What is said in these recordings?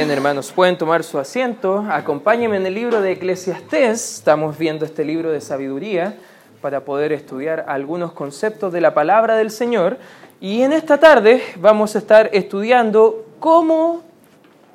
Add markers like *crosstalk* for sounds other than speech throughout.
Bien, hermanos, pueden tomar su asiento. Acompáñenme en el libro de Eclesiastés. Estamos viendo este libro de sabiduría para poder estudiar algunos conceptos de la palabra del Señor. Y en esta tarde vamos a estar estudiando cómo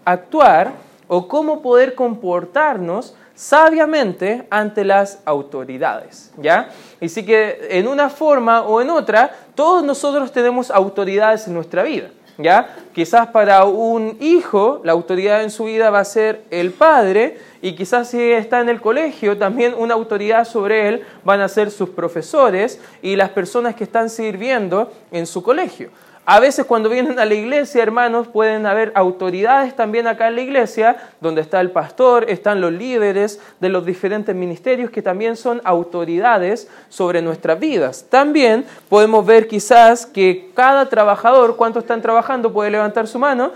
actuar o cómo poder comportarnos sabiamente ante las autoridades, ¿ya? Y sí que en una forma o en otra, todos nosotros tenemos autoridades en nuestra vida. ¿Ya? Quizás para un hijo la autoridad en su vida va a ser el padre y quizás si está en el colegio también una autoridad sobre él van a ser sus profesores y las personas que están sirviendo en su colegio. A veces cuando vienen a la iglesia, hermanos, pueden haber autoridades también acá en la iglesia, donde está el pastor, están los líderes de los diferentes ministerios que también son autoridades sobre nuestras vidas. También podemos ver quizás que cada trabajador, ¿cuántos están trabajando? Puede levantar su mano.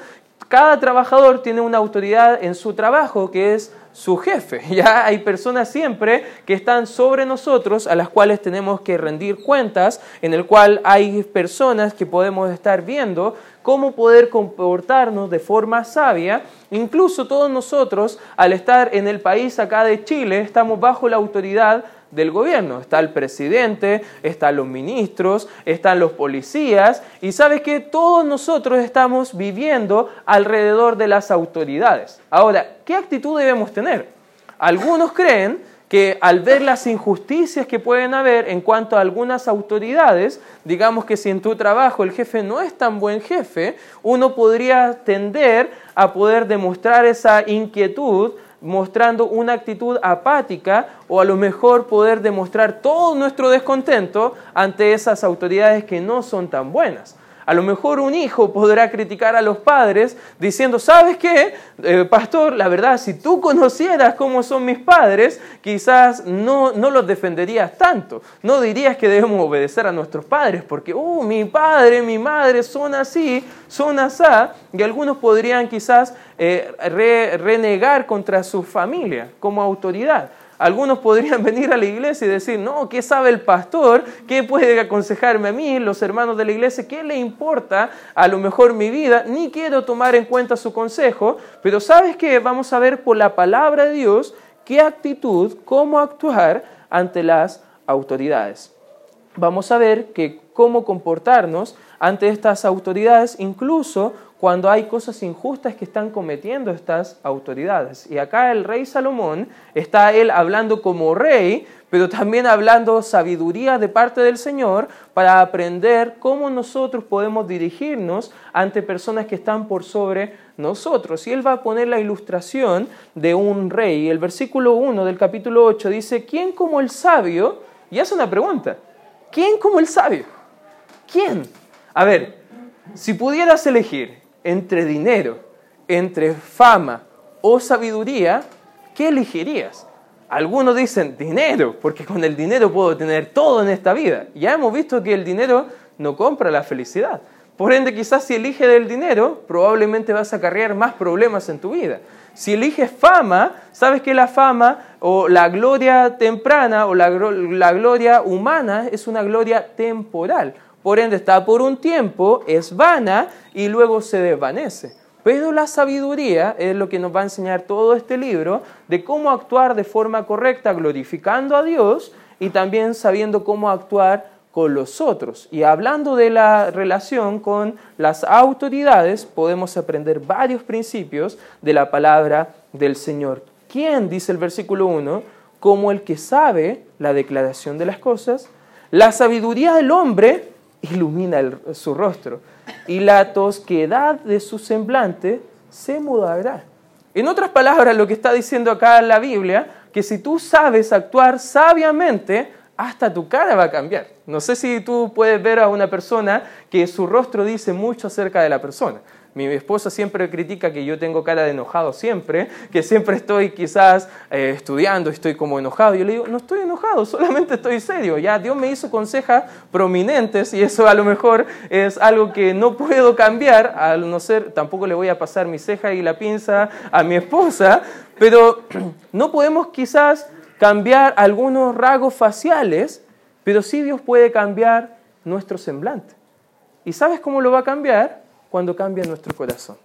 Cada trabajador tiene una autoridad en su trabajo que es su jefe. *laughs* Ya hay personas siempre que están sobre nosotros a las cuales tenemos que rendir cuentas, en el cual hay personas que podemos estar viendo cómo poder comportarnos de forma sabia. Incluso todos nosotros, al estar en el país acá de Chile, estamos bajo la autoridad del gobierno. Está el presidente, están los ministros, están los policías y sabes que todos nosotros estamos viviendo alrededor de las autoridades. Ahora, ¿qué actitud debemos tener? Algunos creen que al ver las injusticias que pueden haber en cuanto a algunas autoridades, digamos que si en tu trabajo el jefe no es tan buen jefe, uno podría tender a poder demostrar esa inquietud mostrando una actitud apática o a lo mejor poder demostrar todo nuestro descontento ante esas autoridades que no son tan buenas. A lo mejor un hijo podrá criticar a los padres diciendo, ¿sabes qué, eh, pastor? La verdad, si tú conocieras cómo son mis padres, quizás no, no los defenderías tanto. No dirías que debemos obedecer a nuestros padres porque, uh, mi padre, mi madre son así, son así. Y algunos podrían quizás eh, renegar contra su familia como autoridad. Algunos podrían *laughs* venir a la iglesia y decir, no, ¿qué sabe el pastor? ¿Qué puede aconsejarme a mí, los hermanos de la iglesia? ¿Qué le importa a lo mejor mi vida? Ni quiero tomar en cuenta su consejo, pero ¿sabes qué? Vamos a ver por la palabra de Dios qué actitud, cómo actuar ante las autoridades. Vamos a ver que cómo comportarnos ante estas autoridades, incluso cuando hay cosas injustas que están cometiendo estas autoridades. Y acá el rey Salomón está él hablando como rey, pero también hablando sabiduría de parte del Señor para aprender cómo nosotros podemos dirigirnos ante personas que están por sobre nosotros. Y él va a poner la ilustración de un rey. El versículo 1 del capítulo 8 dice, ¿quién como el sabio? Y hace una pregunta, ¿quién como el sabio? ¿Quién? A ver, si pudieras elegir entre dinero, entre fama o sabiduría, ¿qué elegirías? Algunos dicen dinero, porque con el dinero puedo tener todo en esta vida. Ya hemos visto que el dinero no compra la felicidad. Por ende, quizás si eliges el dinero, probablemente vas a acarrear más problemas en tu vida. Si eliges fama, sabes que la fama o la gloria temprana o la, la gloria humana es una gloria temporal por ende está por un tiempo, es vana y luego se desvanece. Pero la sabiduría es lo que nos va a enseñar todo este libro de cómo actuar de forma correcta, glorificando a Dios y también sabiendo cómo actuar con los otros. Y hablando de la relación con las autoridades, podemos aprender varios principios de la palabra del Señor. ¿Quién, dice el versículo 1, como el que sabe la declaración de las cosas? La sabiduría del hombre ilumina su rostro y la tosquedad de su semblante se mudará. En otras palabras, lo que está diciendo acá la Biblia, que si tú sabes actuar sabiamente, hasta tu cara va a cambiar. No sé si tú puedes ver a una persona que su rostro dice mucho acerca de la persona. Mi esposa siempre critica que yo tengo cara de enojado siempre, que siempre estoy quizás eh, estudiando, estoy como enojado. Yo le digo, no estoy enojado, solamente estoy serio. Ya Dios me hizo consejas prominentes y eso a lo mejor es algo que no puedo cambiar, al no ser, tampoco le voy a pasar mi ceja y la pinza a mi esposa, pero *clears throat* no podemos quizás cambiar algunos rasgos faciales, pero sí Dios puede cambiar nuestro semblante. ¿Y sabes cómo lo va a cambiar? Cuando cambia nuestro corazón.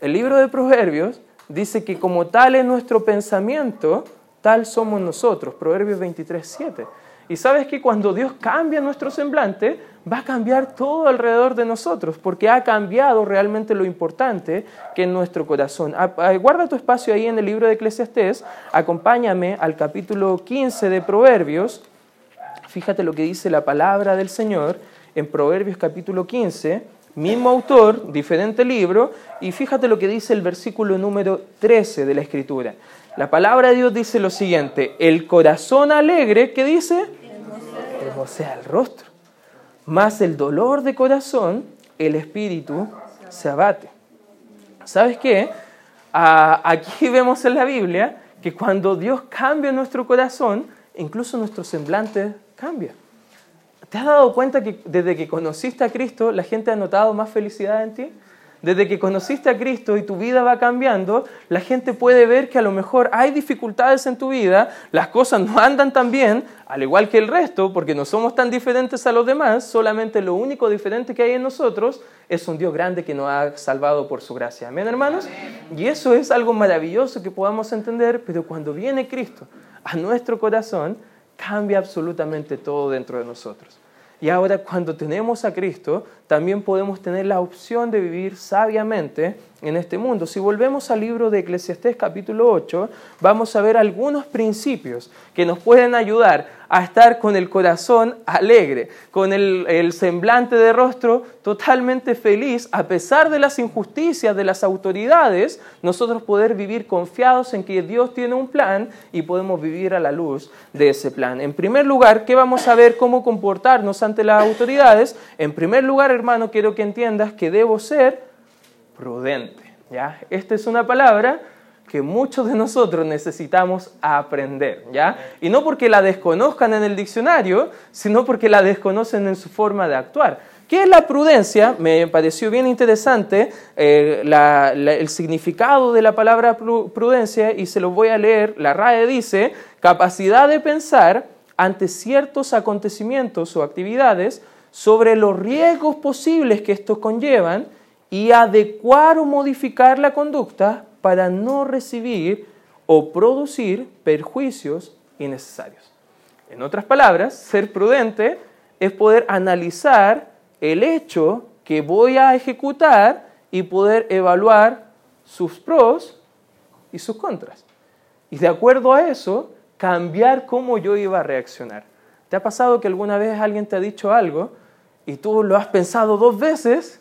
El libro de Proverbios dice que como tal es nuestro pensamiento, tal somos nosotros. Proverbios 23, 7. Y sabes que cuando Dios cambia nuestro semblante, va a cambiar todo alrededor de nosotros, porque ha cambiado realmente lo importante que es nuestro corazón. Guarda tu espacio ahí en el libro de Eclesiastés, acompáñame al capítulo 15 de Proverbios, fíjate lo que dice la palabra del Señor en Proverbios capítulo 15, mismo autor, diferente libro, y fíjate lo que dice el versículo número 13 de la Escritura. La palabra de Dios dice lo siguiente, el corazón alegre, ¿qué dice? Hermosea el rostro más el dolor de corazón, el espíritu se abate. ¿Sabes qué? Aquí *laughs* vemos en la Biblia que cuando Dios cambia nuestro corazón, incluso nuestro semblante cambia. ¿Te has dado cuenta que desde que conociste a Cristo, la gente ha notado más felicidad en ti? Desde que conociste a Cristo y tu vida va cambiando, la gente puede ver que a lo mejor hay dificultades en tu vida, las cosas no andan tan bien, al igual que el resto, porque no somos tan diferentes a los demás, solamente lo único diferente que hay en nosotros es un Dios grande que nos ha salvado por su gracia. Amén, hermanos. Y eso es algo maravilloso que podamos entender, pero cuando viene Cristo a nuestro corazón, cambia absolutamente todo dentro de nosotros. Y ahora cuando tenemos a Cristo, también podemos tener la opción de vivir sabiamente en este mundo. Si volvemos al libro de Eclesiastés capítulo 8, vamos a ver algunos principios que nos pueden ayudar a estar con el corazón alegre, con el, semblante de rostro totalmente feliz, a pesar de las injusticias de las autoridades, nosotros poder vivir confiados en que Dios tiene un plan y podemos vivir a la luz de ese plan. En primer lugar, ¿qué vamos a ver cómo comportarnos ante las autoridades? En primer lugar, hermano, quiero que entiendas que debo ser prudente. ¿ya? Esta es una palabra que muchos de nosotros necesitamos aprender, ¿ya? Y no porque la desconozcan en el diccionario, sino porque la desconocen en su forma de actuar. ¿Qué es la prudencia? Me pareció bien interesante eh, el significado de la palabra prudencia y se lo voy a leer. La RAE dice, capacidad de pensar ante ciertos acontecimientos o actividades sobre los riesgos posibles que estos conllevan y adecuar o modificar la conducta para no recibir o producir perjuicios innecesarios. En otras palabras, ser prudente es poder analizar el hecho que voy a ejecutar y poder evaluar sus pros y sus contras. Y de acuerdo a eso, cambiar cómo yo iba a reaccionar. ¿Te ha pasado que alguna vez alguien te ha dicho algo y tú lo has pensado dos veces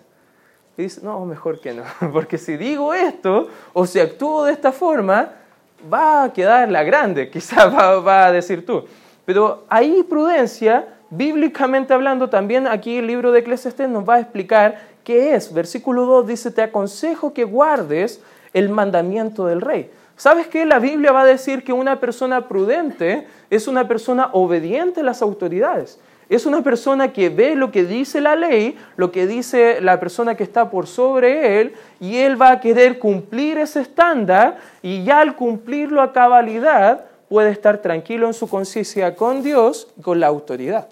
dice, no, mejor que no, *laughs* porque si digo esto o si actúo de esta forma, va a quedar la grande, *laughs* quizás va, a decir tú. Pero ahí prudencia, bíblicamente hablando, también aquí el libro de Eclesiastes nos va a explicar qué es. Versículo 2 dice, te aconsejo que guardes el mandamiento del rey. ¿Sabes qué? La Biblia va a decir que una persona prudente es una persona obediente a las autoridades. Es una persona que ve lo que dice la ley, lo que dice la persona que está por sobre él, y él va a querer cumplir ese estándar, y ya al cumplirlo a cabalidad, puede estar tranquilo en su conciencia con Dios y con la autoridad.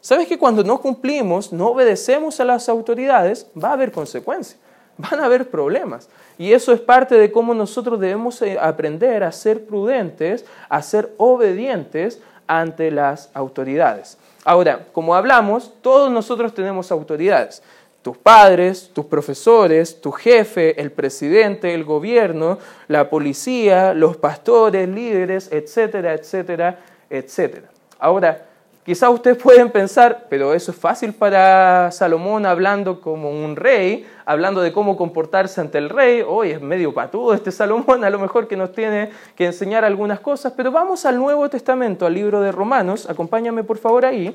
¿Sabes que cuando no cumplimos, no obedecemos a las autoridades, va a haber consecuencias, van a haber problemas? Y eso es parte de cómo nosotros debemos eh, aprender a ser prudentes, a ser obedientes ante las autoridades. Ahora, como hablamos, todos nosotros tenemos autoridades. Tus padres, tus profesores, tu jefe, el presidente, el gobierno, la policía, los pastores, líderes, etcétera, etcétera, etcétera. Ahora, Quizás ustedes pueden pensar, pero eso es fácil para Salomón hablando como un rey, hablando de cómo comportarse ante el rey. Hoy es medio patudo este Salomón, a lo mejor que nos tiene que enseñar algunas cosas, pero vamos al Nuevo Testamento, al libro de Romanos. Acompáñame por favor ahí,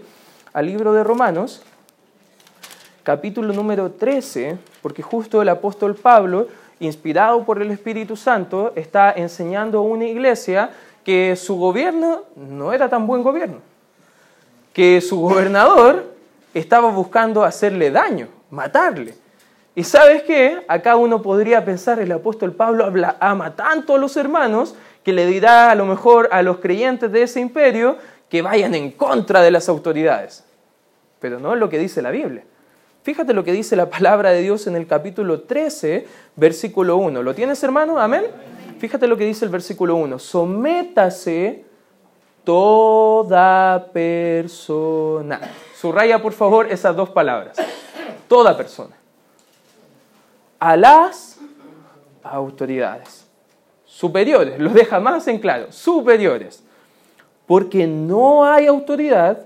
al libro de Romanos, capítulo número 13, porque justo el apóstol Pablo, inspirado por el Espíritu Santo, está enseñando a una iglesia que su gobierno no era tan buen gobierno que su gobernador estaba buscando hacerle daño, matarle. Y sabes qué? Acá uno podría pensar, el apóstol Pablo ama tanto a los hermanos que le dirá a lo mejor a los creyentes de ese imperio que vayan en contra de las autoridades. Pero no es lo que dice la Biblia. Fíjate lo que dice la palabra de Dios en el capítulo 13, versículo 1. ¿Lo tienes, hermano? Amén. Fíjate lo que dice el versículo 1. Sométase toda persona. Subraya, por favor, esas dos palabras. Toda persona. A las autoridades. Superiores, lo deja más en claro. Superiores. Porque no hay autoridad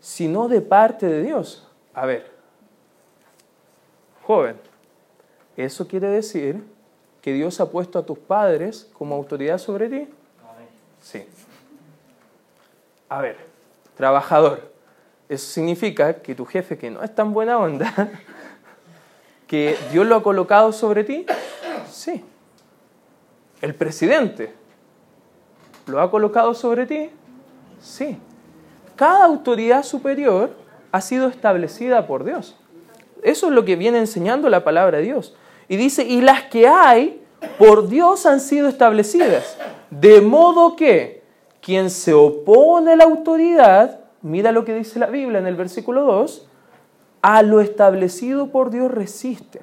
sino de parte de Dios. A ver, joven, ¿eso quiere decir que Dios ha puesto a tus padres como autoridad sobre ti? Sí. A ver, trabajador, eso significa que tu jefe, que no es tan buena onda, *laughs* que Dios lo ha colocado sobre ti? Sí. El presidente, ¿lo ha colocado sobre ti? Sí. Cada autoridad superior ha sido establecida por Dios. Eso es lo que viene enseñando la palabra de Dios. Y dice, y las que hay por Dios han sido establecidas. De modo que quien se opone a la autoridad, mira lo que dice la Biblia en el versículo 2, a lo establecido por Dios resiste.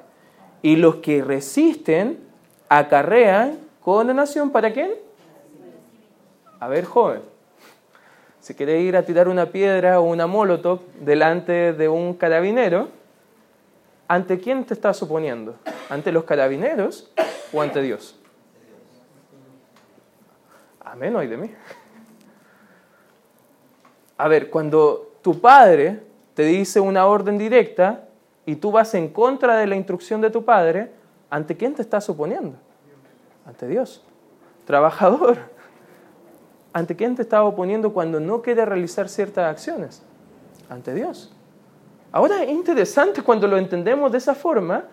Y los que resisten acarrean condenación. ¿Para quién? A ver, joven. Si quiere ir a tirar una piedra o una molotov delante de un carabinero, ¿ante quién te estás oponiendo? ¿Ante los carabineros o ante Dios? Amén, hoy de mí. A ver, cuando tu padre te dice una orden directa y tú vas en contra de la instrucción de tu padre, ¿ante quién te estás oponiendo? Ante Dios. Trabajador. ¿Ante quién te estás oponiendo cuando no quiere realizar ciertas acciones? Ante Dios. Ahora es interesante cuando lo entendemos de esa forma,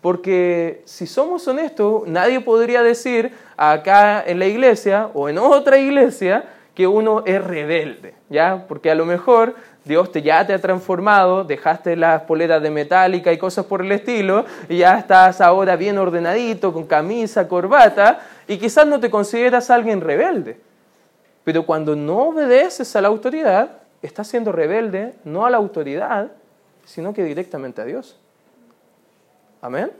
porque si somos honestos, nadie podría decir acá en la iglesia o en otra iglesia que uno es rebelde, ¿ya? Porque a lo mejor Dios te, ya te ha transformado, dejaste las poleras de metálica y cosas por el estilo, y ya estás ahora bien ordenadito, con camisa, corbata, y quizás no te consideras alguien rebelde. Pero cuando no obedeces a la autoridad, estás siendo rebelde no a la autoridad, sino que directamente a Dios. Amén.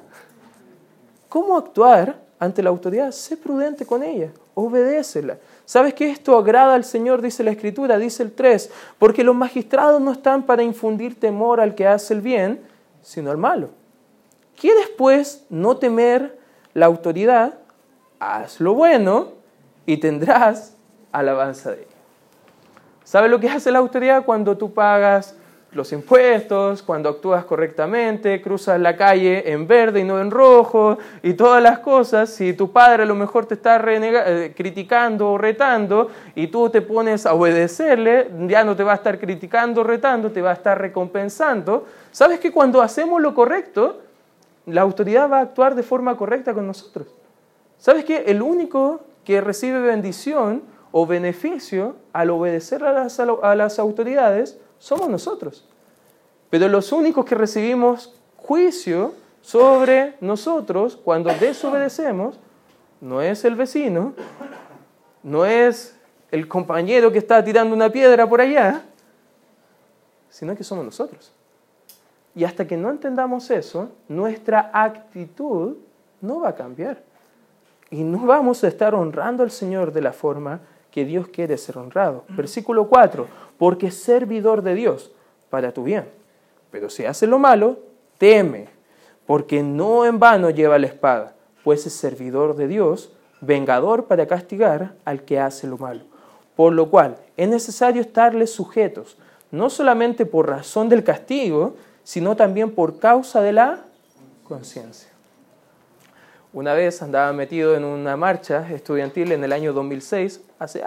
¿Cómo actuar ante la autoridad? Sé prudente con ella, obedécela. ¿Sabes que esto agrada al Señor? Dice la Escritura, dice el 3, porque los magistrados no están para infundir temor al que hace el bien, sino al malo. ¿Quieres pues no temer la autoridad? Haz lo bueno y tendrás alabanza de ella. ¿Sabes lo que hace la autoridad cuando tú pagas los impuestos, cuando actúas correctamente, cruzas la calle en verde y no en rojo, y todas las cosas, si tu padre a lo mejor te está eh, criticando o retando, y tú te pones a obedecerle, ya no te va a estar criticando o retando, te va a estar recompensando. ¿Sabes que cuando hacemos lo correcto, la autoridad va a actuar de forma correcta con nosotros? ¿Sabes que el único que recibe bendición o beneficio al obedecer a las, a las autoridades somos nosotros. Pero los únicos que recibimos juicio sobre nosotros cuando desobedecemos no es el vecino, no es el compañero que está tirando una piedra por allá, sino que somos nosotros. Y hasta que no entendamos eso, nuestra actitud no va a cambiar. Y no vamos a estar honrando al Señor de la forma que Dios quiere ser honrado. Versículo 4, porque es servidor de Dios para tu bien. Pero si hace lo malo, teme, porque no en vano lleva la espada, pues es servidor de Dios, vengador para castigar al que hace lo malo. Por lo cual es necesario estarles sujetos, no solamente por razón del castigo, sino también por causa de la conciencia. Una vez andaba metido en una marcha estudiantil en el año 2006, hace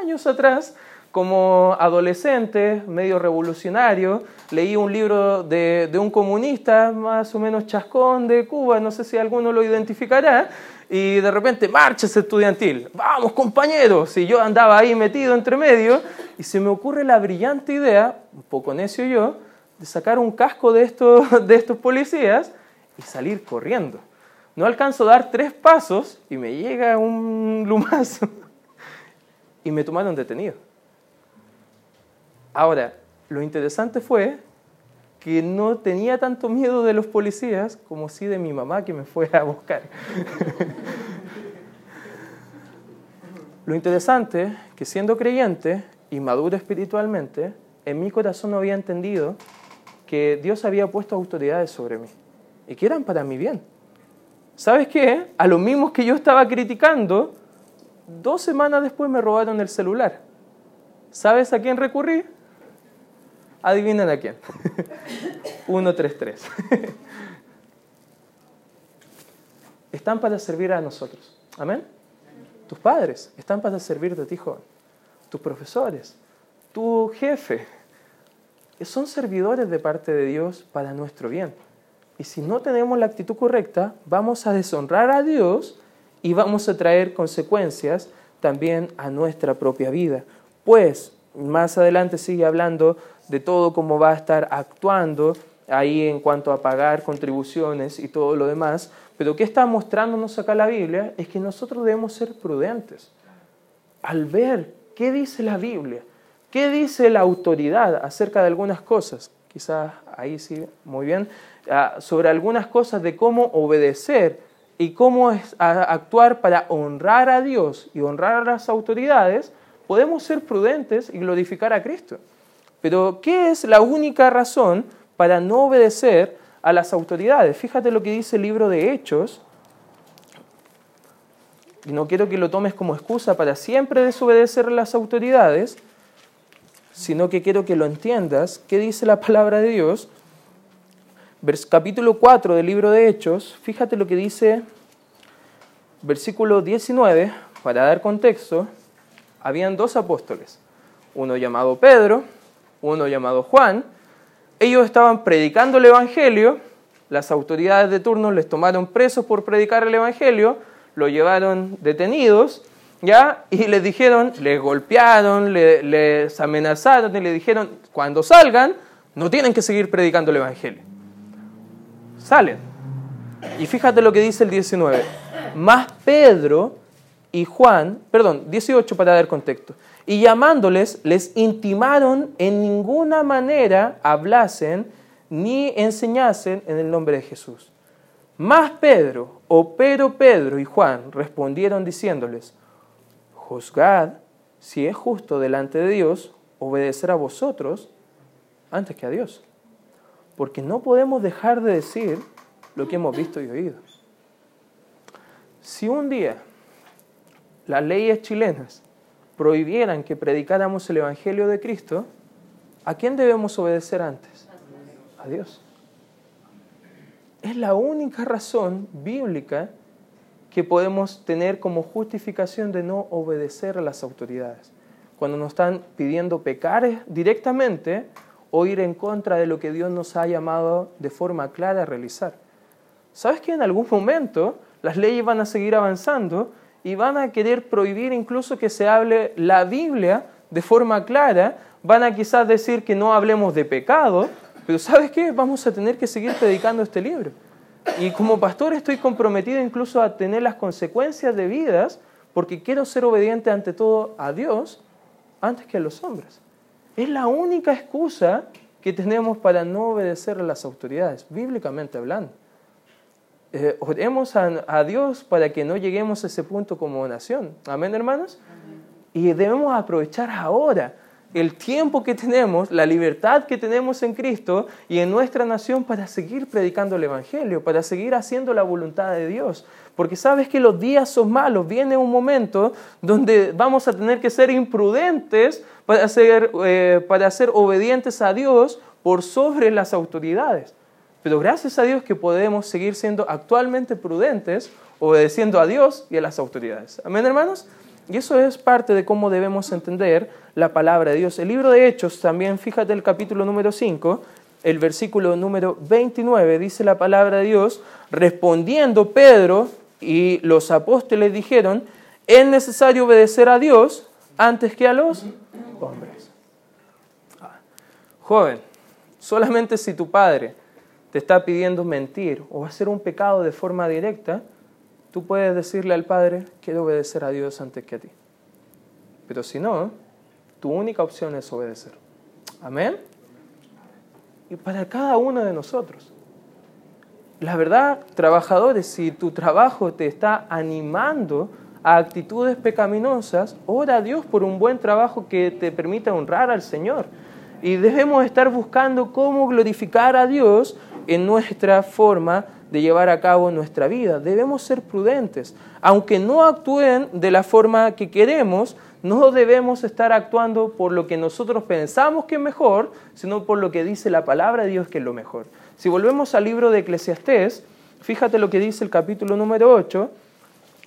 años atrás, como adolescente, medio revolucionario, leí un libro de, un comunista más o menos chascón de Cuba, no sé si alguno lo identificará, y de repente, marcha estudiantil, vamos compañeros, y yo andaba ahí metido entre medio, y se me ocurre la brillante idea, un poco necio yo, de sacar un casco de estos, *laughs* de estos policías y salir corriendo. No alcanzo a dar tres pasos y me llega un lumazo *laughs* y me tomaron detenido. Ahora, lo interesante fue que no tenía tanto miedo de los policías como sí de mi mamá que me fue a buscar. *laughs* Lo interesante es que siendo creyente y maduro espiritualmente, en mi corazón no había entendido que Dios había puesto autoridades sobre mí y que eran para mi bien. ¿Sabes qué? A los mismos que yo estaba criticando, dos semanas después me robaron el celular. ¿Sabes a quién recurrí? Adivinen a quién. *laughs* 133. *laughs* Están para servir a nosotros. Amén. Tus padres están para servirte a ti. Tus profesores, tu jefe, son servidores de parte de Dios para nuestro bien. Y si no tenemos la actitud correcta, vamos a deshonrar a Dios y vamos a traer consecuencias también a nuestra propia vida. Pues más adelante sigue hablando de todo cómo va a estar actuando ahí en cuanto a pagar contribuciones y todo lo demás. Pero ¿qué está mostrándonos acá la Biblia? Es que nosotros debemos ser prudentes. Al ver qué dice la Biblia, qué dice la autoridad acerca de algunas cosas, quizás ahí sí, muy bien, ah, sobre algunas cosas de cómo obedecer y cómo actuar para honrar a Dios y honrar a las autoridades, podemos ser prudentes y glorificar a Cristo. Pero, ¿qué es la única razón para no obedecer a las autoridades? Fíjate lo que dice el libro de Hechos. Y no quiero que lo tomes como excusa para siempre desobedecer a las autoridades, sino que quiero que lo entiendas. ¿Qué dice la palabra de Dios? capítulo 4 del libro de Hechos, fíjate lo que dice versículo 19, para dar contexto, habían dos apóstoles, uno llamado Pedro, uno llamado Juan, ellos estaban predicando el Evangelio, las autoridades de turno les tomaron presos por predicar el Evangelio, lo llevaron detenidos, ¿ya? Y les dijeron, les golpearon, les amenazaron y les dijeron, cuando salgan, no tienen que seguir predicando el Evangelio. Salen. Y fíjate lo que dice el 19. Más Pedro y Juan, perdón, 18 para dar contexto, y llamándoles les intimaron en ninguna manera hablasen ni enseñasen en el nombre de Jesús. Más Pedro, o pero Pedro y Juan respondieron diciéndoles, juzgad si es justo delante de Dios obedecer a vosotros antes que a Dios. Porque no podemos dejar de decir lo que hemos visto y oído. Si un día las leyes chilenas prohibieran que predicáramos el Evangelio de Cristo, ¿a quién debemos obedecer antes? A Dios. Es la única razón bíblica que podemos tener como justificación de no obedecer a las autoridades. Cuando nos están pidiendo pecar directamente o ir en contra de lo que Dios nos ha llamado de forma clara a realizar. ¿Sabes que en algún momento las leyes van a seguir avanzando y van a querer prohibir incluso que se hable la Biblia de forma clara, van a quizás decir que no hablemos de pecado, pero ¿sabes qué? Vamos a tener que seguir predicando este libro. Y como pastor estoy comprometido incluso a tener las consecuencias debidas porque quiero ser obediente ante todo a Dios antes que a los hombres. Es la única excusa que tenemos para no obedecer a las autoridades, bíblicamente hablando. Eh, oremos a, Dios para que no lleguemos a ese punto como nación. Amén, hermanos. Y debemos aprovechar ahora el tiempo que tenemos, la libertad que tenemos en Cristo y en nuestra nación para seguir predicando el Evangelio, para seguir haciendo la voluntad de Dios. Porque sabes que los días son malos, viene un momento donde vamos a tener que ser imprudentes para ser, eh, para ser obedientes a Dios por sobre las autoridades. Pero gracias a Dios que podemos seguir siendo actualmente prudentes, obedeciendo a Dios y a las autoridades. Amén, hermanos. Y eso es parte de cómo debemos entender la palabra de Dios. El libro de Hechos, también fíjate el capítulo número 5, el versículo número 29, dice la palabra de Dios, respondiendo Pedro y los apóstoles dijeron, es necesario obedecer a Dios antes que a los hombres. Joven, solamente si tu padre te está pidiendo mentir o hacer un pecado de forma directa, tú puedes decirle al Padre, quiero obedecer a Dios antes que a ti. Pero si no, tu única opción es obedecer. Amén. y para cada uno de nosotros. La verdad, trabajadores, si tu trabajo te está animando a actitudes pecaminosas, ora a Dios por un buen trabajo que te permita honrar al Señor. Y debemos estar buscando cómo glorificar a Dios en nuestra forma de llevar a cabo nuestra vida. Debemos ser prudentes. Aunque no actúen de la forma que queremos, no debemos estar actuando por lo que nosotros pensamos que es mejor, sino por lo que dice la palabra de Dios que es lo mejor. Si volvemos al libro de Eclesiastés, fíjate lo que dice el capítulo número 8,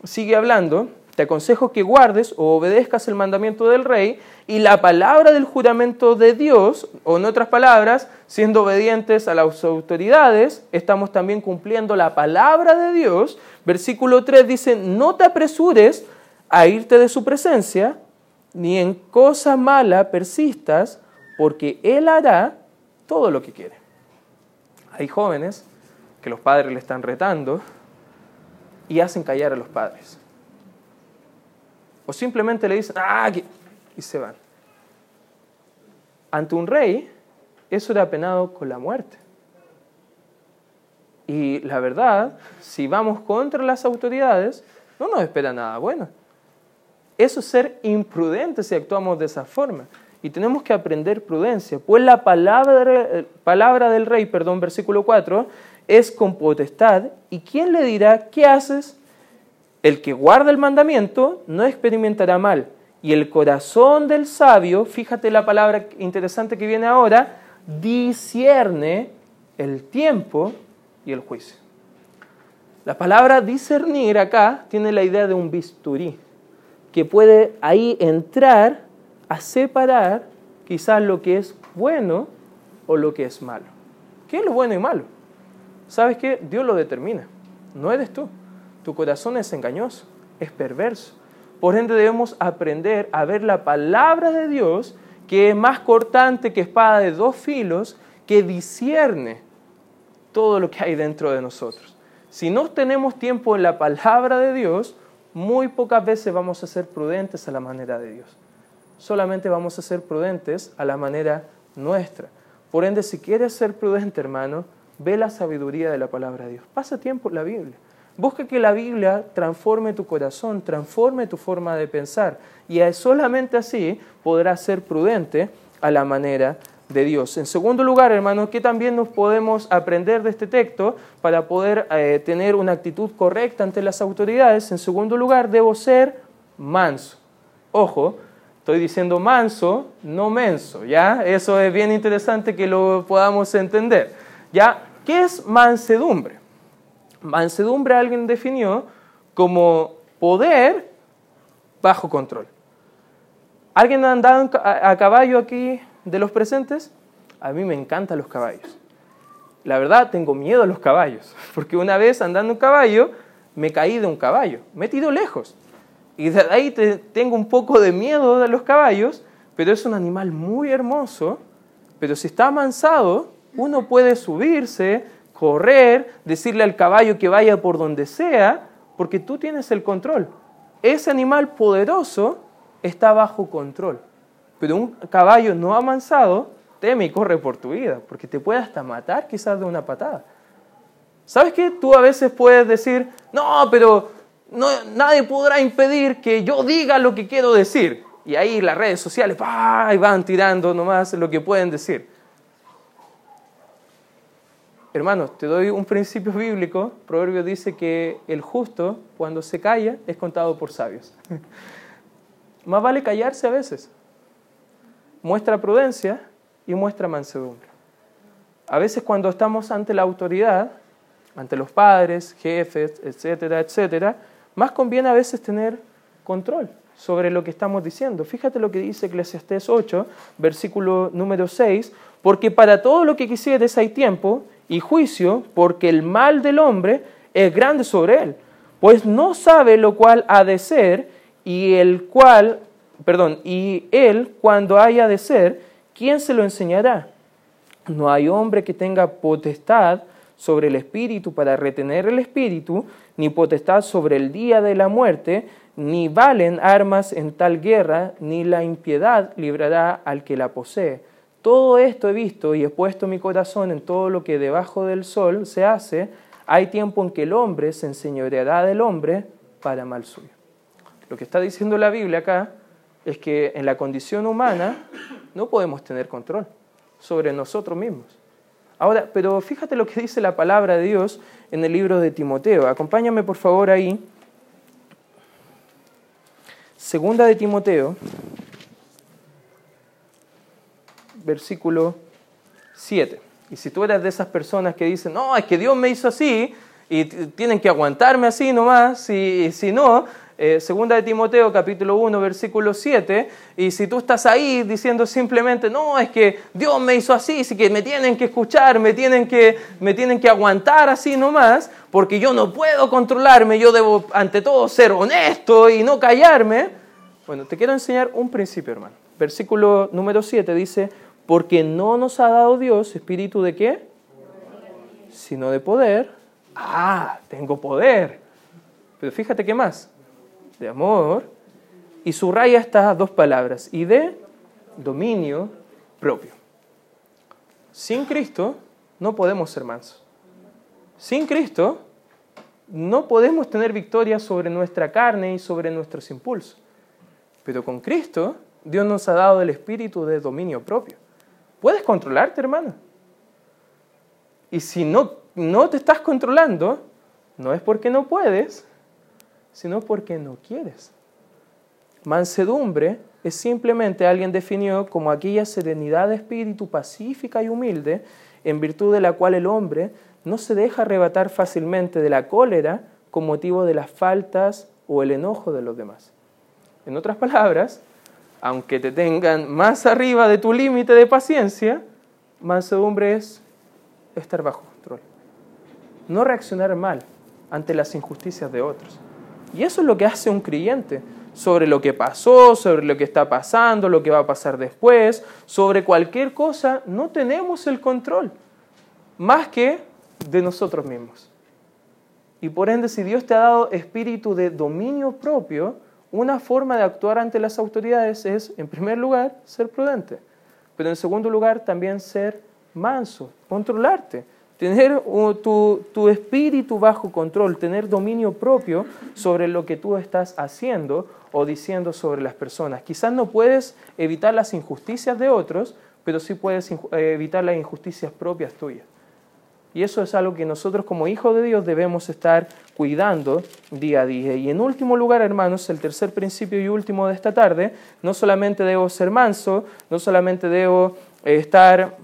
sigue hablando, te aconsejo que guardes o obedezcas el mandamiento del rey y la palabra del juramento de Dios, o en otras palabras, siendo obedientes a las autoridades, estamos también cumpliendo la palabra de Dios. Versículo 3 dice, no te apresures a irte de su presencia, ni en cosa mala persistas, porque Él hará todo lo que quiere. Hay jóvenes que los padres le están retando y hacen callar a los padres. O simplemente le dicen, ah, y se van. Ante un rey, eso era penado con la muerte. Y la verdad, si vamos contra las autoridades, no nos espera nada bueno. Eso es ser imprudente si actuamos de esa forma. Y tenemos que aprender prudencia, pues la palabra, palabra del rey, perdón, versículo 4, es con potestad. ¿Y quién le dirá, qué haces? El que guarda el mandamiento no experimentará mal. Y el corazón del sabio, fíjate la palabra interesante que viene ahora, discierne el tiempo y el juicio. La palabra discernir acá tiene la idea de un bisturí, que puede ahí entrar a separar quizás lo que es bueno o lo que es malo. ¿Qué es lo bueno y malo? ¿Sabes qué? Dios lo determina, no eres tú. Tu corazón es engañoso, es perverso. Por ende debemos aprender a ver la palabra de Dios, que es más cortante que espada de dos filos, que discierne todo lo que hay dentro de nosotros. Si no tenemos tiempo en la palabra de Dios, muy pocas veces vamos a ser prudentes a la manera de Dios. Solamente vamos a ser prudentes a la manera nuestra. Por ende, si quieres ser prudente, hermano, ve la sabiduría de la palabra de Dios. Pasa tiempo en la Biblia. Busca que la Biblia transforme tu corazón, transforme tu forma de pensar. Y solamente así podrás ser prudente a la manera de Dios. En segundo lugar, hermanos, ¿qué también nos podemos aprender de este texto para poder eh, tener una actitud correcta ante las autoridades? En segundo lugar, debo ser manso. Ojo, estoy diciendo manso, no menso, ¿ya? Eso es bien interesante que lo podamos entender. ¿Ya? ¿Qué es mansedumbre? Mansedumbre alguien definió como poder bajo control. ¿Alguien ha andado a caballo aquí de los presentes? A mí me encantan los caballos. La verdad, tengo miedo a los caballos, *laughs* porque una vez andando un caballo, me caí de un caballo, me he tirado lejos. Y de ahí tengo un poco de miedo de los caballos, pero es un animal muy hermoso, pero si está amansado, uno puede subirse, correr, decirle al caballo que vaya por donde sea, porque tú tienes el control. Ese animal poderoso está bajo control. Pero un caballo no amansado teme y corre por tu vida, porque te puede hasta matar quizás de una patada. ¿Sabes qué? Tú a veces puedes decir, no, pero no, nadie podrá impedir que yo diga lo que quiero decir. Y ahí las redes sociales van tirando nomás lo que pueden decir. Hermanos, te doy un principio bíblico. Proverbio dice que el justo, cuando se calla, es contado por sabios. *laughs* Más vale callarse a veces. Muestra prudencia y muestra mansedumbre. A veces cuando estamos ante la autoridad, ante los padres, jefes, etcétera, etcétera, más conviene a veces tener control sobre lo que estamos diciendo. Fíjate lo que dice Eclesiastés 8, versículo número 6, porque para todo lo que quisieres hay tiempo y juicio, porque el mal del hombre es grande sobre él, pues no sabe lo cual ha de ser y el cual, perdón, y él cuando haya de ser, ¿quién se lo enseñará? No hay hombre que tenga potestad sobre el espíritu para retener el espíritu, ni potestad sobre el día de la muerte, ni valen armas en tal guerra, ni la impiedad librará al que la posee todo esto he visto y he puesto mi corazón en todo lo que debajo del sol se hace, hay tiempo en que el hombre se enseñoreará del hombre para mal suyo. Lo que está diciendo la Biblia acá es que en la condición humana no podemos tener control sobre nosotros mismos. Ahora, pero fíjate lo que dice la palabra de Dios en el libro de Timoteo. Acompáñame por favor ahí. Segunda de Timoteo, versículo 7. Y si tú eres de esas personas que dicen, no, es que Dios me hizo así y tienen que aguantarme así nomás, y si no, eh, segunda de Timoteo capítulo 1 versículo 7, y si tú estás ahí diciendo simplemente, no, es que Dios me hizo así, así que me tienen que escuchar, me tienen que, me tienen que aguantar así nomás, porque yo no puedo controlarme, yo debo ante todo ser honesto y no callarme. Bueno, te quiero enseñar un principio, hermano. Versículo número 7 dice, porque no nos ha dado Dios espíritu de qué? Sino de poder. Ah, tengo poder. Pero fíjate qué más de amor, y subraya estas dos palabras, y de dominio propio. Sin Cristo no podemos ser mansos. Sin Cristo no podemos tener victoria sobre nuestra carne y sobre nuestros impulsos. Pero con Cristo Dios nos ha dado el espíritu de dominio propio. Puedes controlarte, hermano. Y si no, no te estás controlando, no es porque no puedes, sino porque no quieres. Mansedumbre es simplemente alguien definió como aquella serenidad de espíritu pacífica y humilde, en virtud de la cual el hombre no se deja arrebatar fácilmente de la cólera con motivo de las faltas o el enojo de los demás. En otras palabras, aunque te tengan más arriba de tu límite de paciencia, mansedumbre es estar bajo control. No reaccionar mal ante las injusticias de otros. Y eso es lo que hace un creyente sobre lo que pasó, sobre lo que está pasando, lo que va a pasar después, sobre cualquier cosa, no tenemos el control, más que de nosotros mismos. Y por ende, si Dios te ha dado espíritu de dominio propio, una forma de actuar ante las autoridades es, en primer lugar, ser prudente, pero en segundo lugar, también ser manso, controlarte tener tu, tu, espíritu bajo control, tener dominio propio sobre lo que tú estás haciendo o diciendo sobre las personas. Quizás no puedes evitar las injusticias de otros, pero sí puedes eh, evitar las injusticias propias tuyas. Y eso es algo que nosotros como hijos de Dios debemos estar cuidando día a día. Y en último lugar, hermanos, el tercer principio y último de esta tarde, no solamente debo ser manso, no solamente debo eh, estar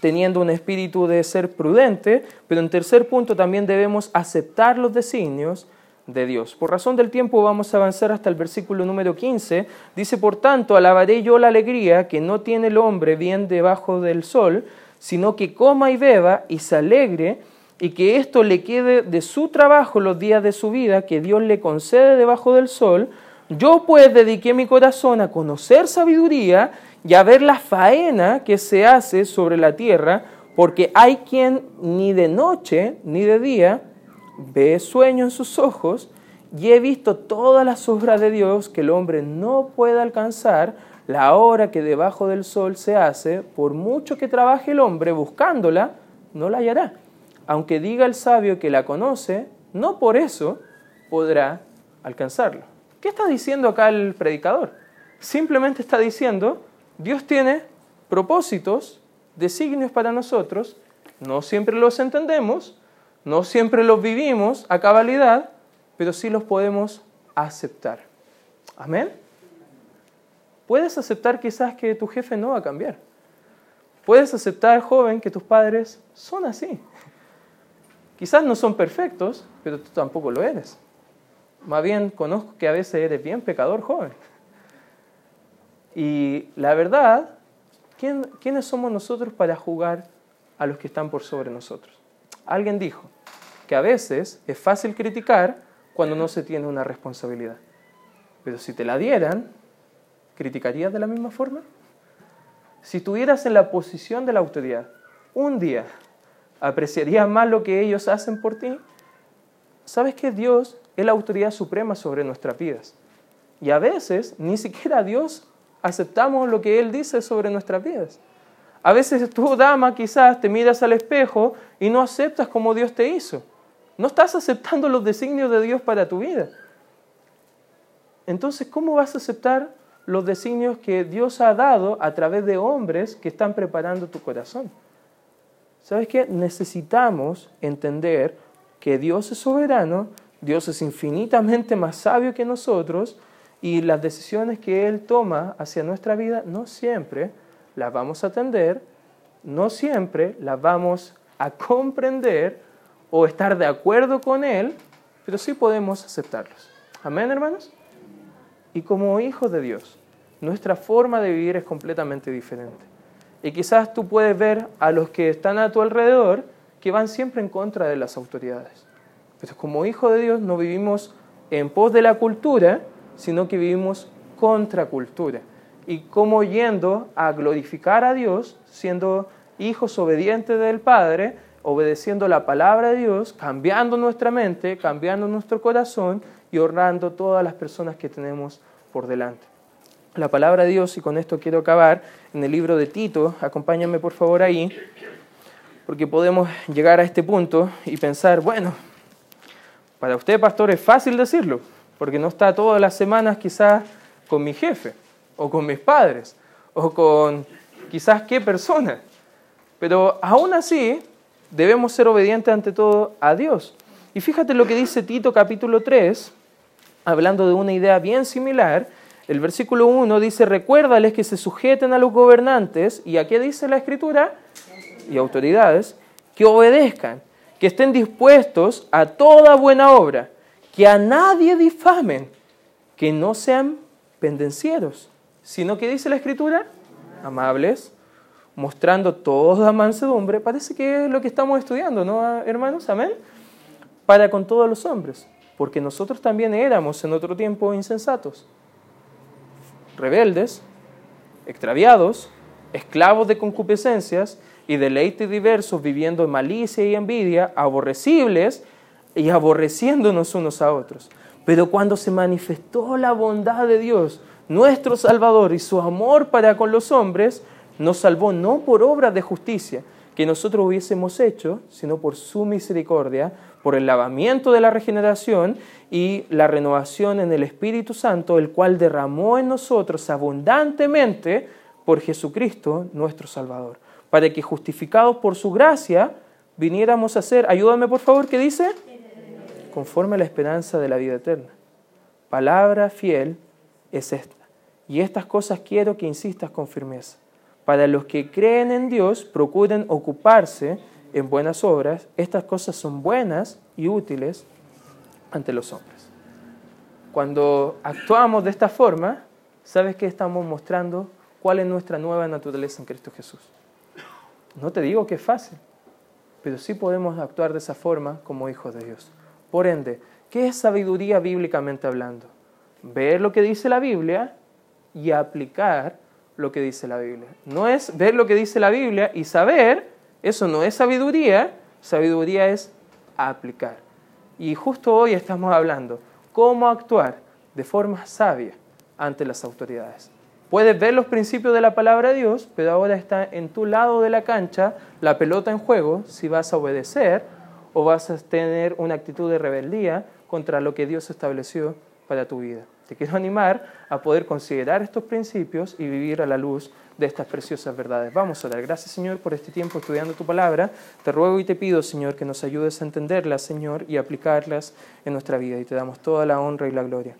teniendo un espíritu de ser prudente, pero en tercer punto también debemos aceptar los designios de Dios. Por razón del tiempo vamos a avanzar hasta el versículo número 15. Dice, por tanto, alabaré yo la alegría que no tiene el hombre bien debajo del sol, sino que coma y beba y se alegre, y que esto le quede de su trabajo los días de su vida que Dios le concede debajo del sol. Yo pues dediqué mi corazón a conocer sabiduría y a ver la faena que se hace sobre la tierra, porque hay quien ni de noche ni de día ve sueño en sus ojos, y he visto todas las obras de Dios que el hombre no puede alcanzar, la hora que debajo del sol se hace, por mucho que trabaje el hombre buscándola, no la hallará. Aunque diga el sabio que la conoce, no por eso podrá alcanzarlo. ¿Qué está diciendo acá el predicador? Simplemente está diciendo, Dios tiene propósitos, designios para nosotros, no siempre los entendemos, no siempre los vivimos a cabalidad, pero sí los podemos aceptar. Amén. Puedes aceptar quizás que tu jefe no va a cambiar. Puedes aceptar, joven, que tus padres son así. Quizás no son perfectos, pero tú tampoco lo eres. Más bien conozco que a veces eres bien pecador, joven. Y la verdad, ¿quiénes somos nosotros para jugar a los que están por sobre nosotros? Alguien dijo que a veces es fácil criticar cuando no se tiene una responsabilidad. Pero si te la dieran, ¿criticarías de la misma forma? Si estuvieras en la posición de la autoridad, un día, ¿apreciarías más lo que ellos hacen por ti? ¿Sabes que Dios es la autoridad suprema sobre nuestras vidas? Y a veces ni siquiera Dios aceptamos lo que Él dice sobre nuestras vidas. A veces tú, dama, quizás te miras al espejo y no aceptas como Dios te hizo. No estás aceptando los designios de Dios para tu vida. Entonces, ¿cómo vas a aceptar los designios que Dios ha dado a través de hombres que están preparando tu corazón? ¿Sabes qué? Necesitamos entender que Dios es soberano, Dios es infinitamente más sabio que nosotros y las decisiones que Él toma hacia nuestra vida no siempre las vamos a atender, no siempre las vamos a comprender o estar de acuerdo con Él, pero sí podemos aceptarlos. Amén, hermanos. Y como hijos de Dios, nuestra forma de vivir es completamente diferente. Y quizás tú puedes ver a los que están a tu alrededor que van siempre en contra de las autoridades. Pero como hijos de Dios no vivimos en pos de la cultura, sino que vivimos contra cultura. Y como yendo a glorificar a Dios, siendo hijos obedientes del Padre, obedeciendo la palabra de Dios, cambiando nuestra mente, cambiando nuestro corazón y honrando todas las personas que tenemos por delante. La palabra de Dios, y con esto quiero acabar, en el libro de Tito, acompáñame por favor ahí, porque podemos llegar a este punto y pensar, bueno, para usted, pastor, es fácil decirlo, porque no está todas las semanas quizás con mi jefe, o con mis padres, o con quizás qué persona. Pero aún así, debemos ser obedientes ante todo a Dios. Y fíjate lo que dice Tito capítulo 3, hablando de una idea bien similar. El versículo 1 dice, recuérdales que se sujeten a los gobernantes, y aquí dice la escritura, y autoridades, que obedezcan, que estén dispuestos a toda buena obra, que a nadie difamen, que no sean pendencieros, sino que dice la escritura, amables, mostrando toda mansedumbre, parece que es lo que estamos estudiando, ¿no, hermanos? Amén. Para con todos los hombres, porque nosotros también éramos en otro tiempo insensatos, rebeldes, extraviados, esclavos de concupiscencias y deleites diversos, viviendo en malicia y envidia, aborrecibles y aborreciéndonos unos a otros. Pero cuando se manifestó la bondad de Dios, nuestro Salvador, y su amor para con los hombres, nos salvó no por obras de justicia que nosotros hubiésemos hecho, sino por su misericordia, por el lavamiento de la regeneración y la renovación en el Espíritu Santo, el cual derramó en nosotros abundantemente por Jesucristo nuestro Salvador, para que justificados por su gracia viniéramos a ser, ayúdame por favor, ¿qué dice? Conforme a la esperanza de la vida eterna. Palabra fiel es esta. Y estas cosas quiero que insistas con firmeza para los que creen en Dios, procuren ocuparse en buenas obras. Estas cosas son buenas y útiles ante los hombres. Cuando actuamos de esta forma, ¿sabes qué estamos mostrando? ¿Cuál es nuestra nueva naturaleza en Cristo Jesús? No te digo que es fácil, pero sí podemos actuar de esa forma como hijos de Dios. Por ende, ¿qué es sabiduría bíblicamente hablando? Ver lo que dice la Biblia y aplicar lo que dice la Biblia. No es ver lo que dice la Biblia y saber, eso no es sabiduría, sabiduría es aplicar. Y justo hoy estamos hablando cómo actuar de forma sabia ante las autoridades. Puedes ver los principios de la palabra de Dios, pero ahora está en tu lado de la cancha la pelota en juego si vas a obedecer o vas a tener una actitud de rebeldía contra lo que Dios estableció para tu vida. Te quiero animar a poder considerar estos principios y vivir a la luz de estas preciosas verdades. Vamos a dar gracias, Señor, por este tiempo estudiando tu palabra. Te ruego y te pido, Señor, que nos ayudes a entenderlas, Señor, y aplicarlas en nuestra vida. Y te damos toda la honra y la gloria.